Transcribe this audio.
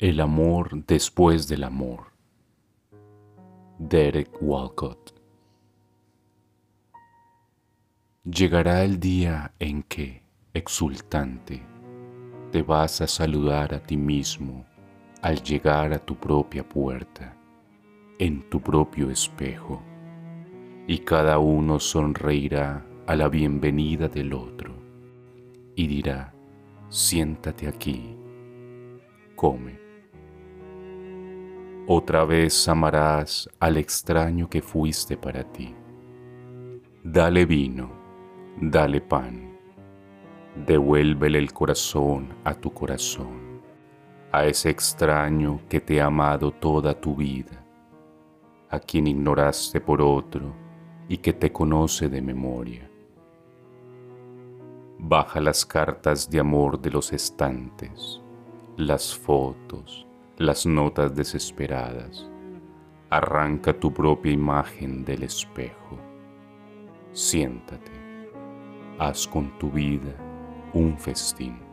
El amor después del amor. Derek Walcott. Llegará el día en que, exultante, te vas a saludar a ti mismo al llegar a tu propia puerta, en tu propio espejo, y cada uno sonreirá a la bienvenida del otro y dirá, siéntate aquí, come. Otra vez amarás al extraño que fuiste para ti. Dale vino, dale pan, devuélvele el corazón a tu corazón, a ese extraño que te ha amado toda tu vida, a quien ignoraste por otro y que te conoce de memoria Baja las cartas de amor de los estantes, las fotos, las notas desesperadas. Arranca tu propia imagen del espejo. Siéntate, haz con tu vida un festín.